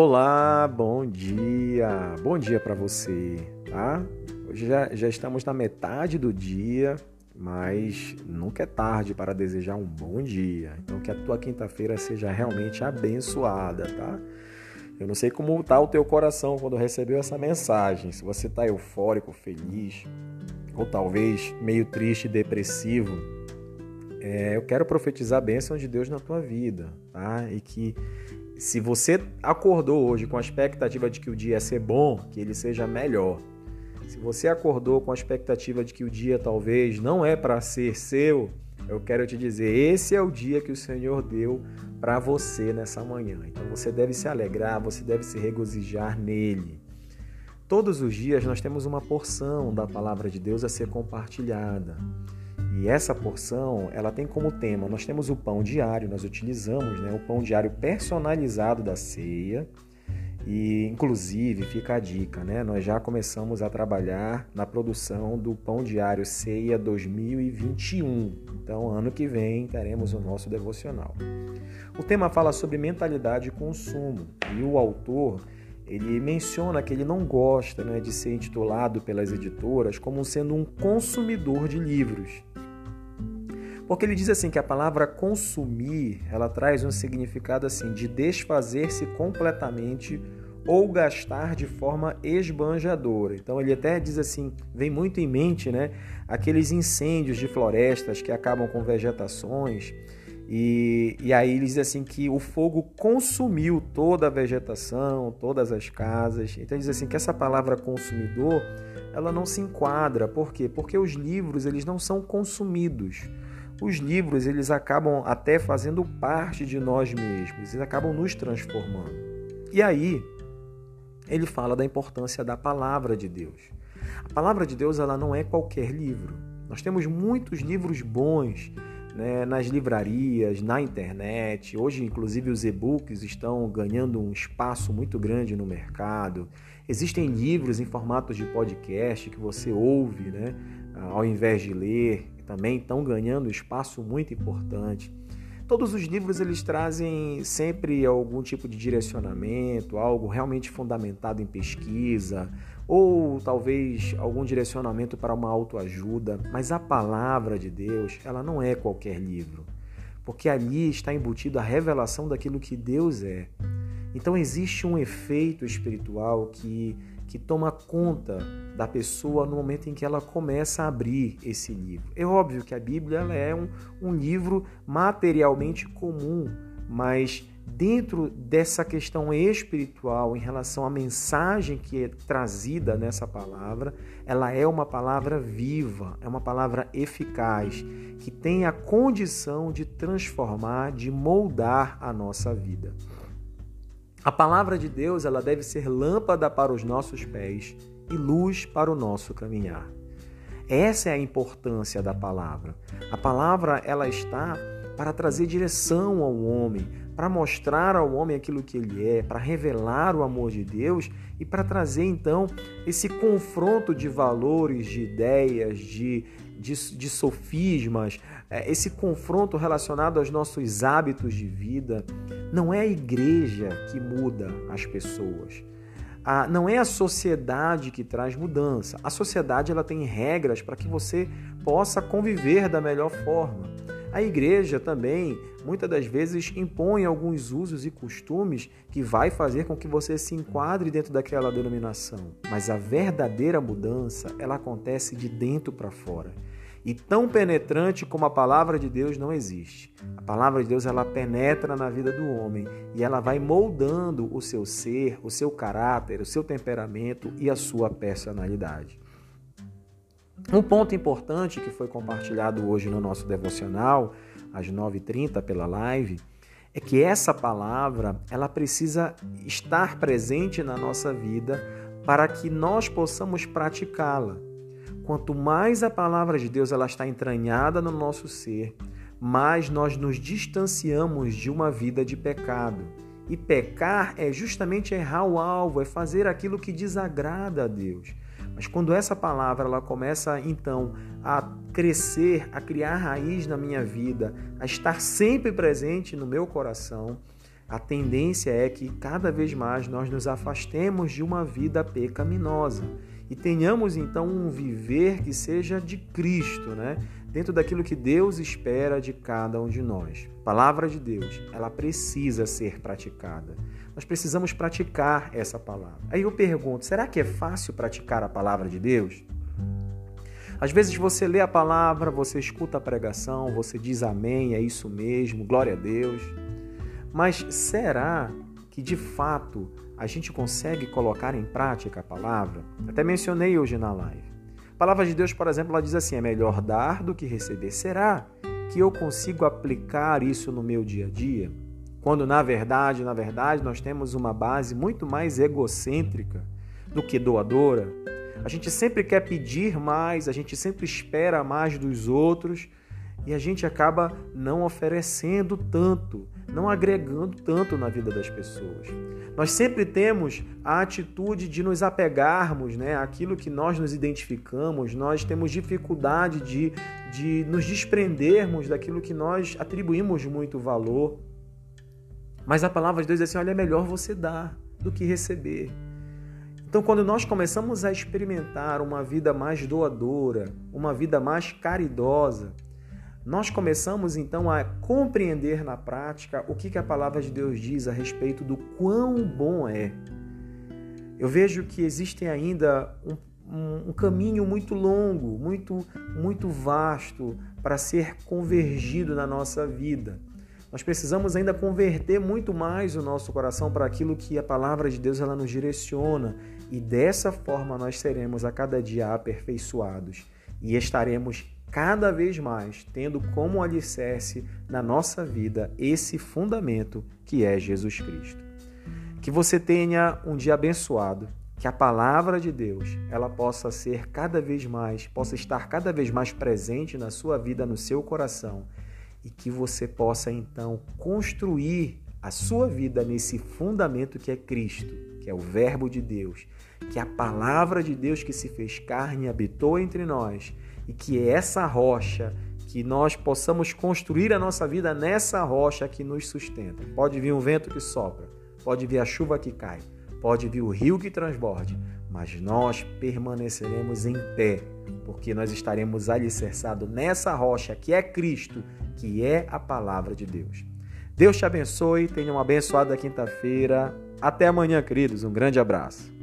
Olá, bom dia. Bom dia para você, tá? Hoje já, já estamos na metade do dia, mas nunca é tarde para desejar um bom dia. Então que a tua quinta-feira seja realmente abençoada, tá? Eu não sei como tá o teu coração quando recebeu essa mensagem. Se você tá eufórico, feliz, ou talvez meio triste, depressivo, é, eu quero profetizar a bênção de Deus na tua vida, tá? E que se você acordou hoje com a expectativa de que o dia ia ser bom, que ele seja melhor. Se você acordou com a expectativa de que o dia talvez não é para ser seu, eu quero te dizer, esse é o dia que o Senhor deu para você nessa manhã. Então você deve se alegrar, você deve se regozijar nele. Todos os dias nós temos uma porção da palavra de Deus a ser compartilhada. E essa porção, ela tem como tema, nós temos o pão diário, nós utilizamos né, o pão diário personalizado da ceia. E inclusive fica a dica, né? Nós já começamos a trabalhar na produção do pão diário Ceia 2021. Então, ano que vem teremos o nosso devocional. O tema fala sobre mentalidade e consumo, e o autor ele menciona que ele não gosta né, de ser intitulado pelas editoras como sendo um consumidor de livros. Porque ele diz assim que a palavra consumir, ela traz um significado assim de desfazer-se completamente ou gastar de forma esbanjadora. Então ele até diz assim, vem muito em mente, né, aqueles incêndios de florestas que acabam com vegetações e, e aí ele diz assim que o fogo consumiu toda a vegetação, todas as casas. Então ele diz assim que essa palavra consumidor, ela não se enquadra. Por quê? Porque os livros eles não são consumidos os livros eles acabam até fazendo parte de nós mesmos, eles acabam nos transformando. E aí, ele fala da importância da palavra de Deus. A palavra de Deus ela não é qualquer livro. Nós temos muitos livros bons né, nas livrarias, na internet. Hoje, inclusive, os e-books estão ganhando um espaço muito grande no mercado. Existem livros em formatos de podcast que você ouve, né, ao invés de ler também estão ganhando espaço muito importante. Todos os livros eles trazem sempre algum tipo de direcionamento, algo realmente fundamentado em pesquisa, ou talvez algum direcionamento para uma autoajuda, mas a palavra de Deus, ela não é qualquer livro, porque ali está embutido a revelação daquilo que Deus é. Então existe um efeito espiritual que que toma conta da pessoa no momento em que ela começa a abrir esse livro. É óbvio que a Bíblia ela é um, um livro materialmente comum, mas dentro dessa questão espiritual em relação à mensagem que é trazida nessa palavra, ela é uma palavra viva, é uma palavra eficaz, que tem a condição de transformar, de moldar a nossa vida. A palavra de Deus ela deve ser lâmpada para os nossos pés e luz para o nosso caminhar. Essa é a importância da palavra. A palavra ela está para trazer direção ao homem, para mostrar ao homem aquilo que ele é, para revelar o amor de Deus e para trazer então esse confronto de valores, de ideias, de, de, de sofismas, é, esse confronto relacionado aos nossos hábitos de vida. Não é a igreja que muda as pessoas. não é a sociedade que traz mudança. A sociedade ela tem regras para que você possa conviver da melhor forma. A igreja também, muitas das vezes, impõe alguns usos e costumes que vai fazer com que você se enquadre dentro daquela denominação. Mas a verdadeira mudança, ela acontece de dentro para fora. E tão penetrante como a palavra de Deus não existe. A palavra de Deus ela penetra na vida do homem e ela vai moldando o seu ser, o seu caráter, o seu temperamento e a sua personalidade. Um ponto importante que foi compartilhado hoje no nosso devocional, às 9h30 pela live, é que essa palavra ela precisa estar presente na nossa vida para que nós possamos praticá-la. Quanto mais a palavra de Deus ela está entranhada no nosso ser, mais nós nos distanciamos de uma vida de pecado. E pecar é justamente errar o alvo, é fazer aquilo que desagrada a Deus. Mas quando essa palavra ela começa então a crescer, a criar raiz na minha vida, a estar sempre presente no meu coração, a tendência é que cada vez mais nós nos afastemos de uma vida pecaminosa e tenhamos então um viver que seja de Cristo, né? Dentro daquilo que Deus espera de cada um de nós. A palavra de Deus, ela precisa ser praticada. Nós precisamos praticar essa palavra. Aí eu pergunto, será que é fácil praticar a palavra de Deus? Às vezes você lê a palavra, você escuta a pregação, você diz amém, é isso mesmo, glória a Deus. Mas será que de fato a gente consegue colocar em prática a palavra? Até mencionei hoje na live. A palavra de Deus, por exemplo, ela diz assim: é melhor dar do que receber. Será que eu consigo aplicar isso no meu dia a dia? Quando na verdade, na verdade, nós temos uma base muito mais egocêntrica do que doadora. A gente sempre quer pedir mais, a gente sempre espera mais dos outros e a gente acaba não oferecendo tanto não agregando tanto na vida das pessoas. Nós sempre temos a atitude de nos apegarmos né, àquilo que nós nos identificamos, nós temos dificuldade de, de nos desprendermos daquilo que nós atribuímos muito valor. Mas a palavra de Deus diz assim: olha, é melhor você dar do que receber. Então, quando nós começamos a experimentar uma vida mais doadora, uma vida mais caridosa, nós começamos então a compreender na prática o que, a palavra de Deus diz a respeito do quão bom é. Eu vejo que existem ainda um, um, um caminho muito longo, muito, muito vasto para ser convergido na nossa vida. Nós precisamos ainda converter muito mais o nosso coração para aquilo que a palavra de Deus ela nos direciona e dessa forma nós seremos a cada dia aperfeiçoados e estaremos cada vez mais tendo como alicerce na nossa vida esse fundamento que é Jesus Cristo. Que você tenha um dia abençoado, que a palavra de Deus, ela possa ser cada vez mais, possa estar cada vez mais presente na sua vida, no seu coração, e que você possa então construir a sua vida nesse fundamento que é Cristo, que é o verbo de Deus, que a palavra de Deus que se fez carne habitou entre nós e que é essa rocha, que nós possamos construir a nossa vida nessa rocha que nos sustenta. Pode vir um vento que sopra, pode vir a chuva que cai, pode vir o rio que transborde, mas nós permaneceremos em pé, porque nós estaremos alicerçados nessa rocha que é Cristo, que é a palavra de Deus. Deus te abençoe, tenha uma abençoada quinta-feira. Até amanhã, queridos. Um grande abraço.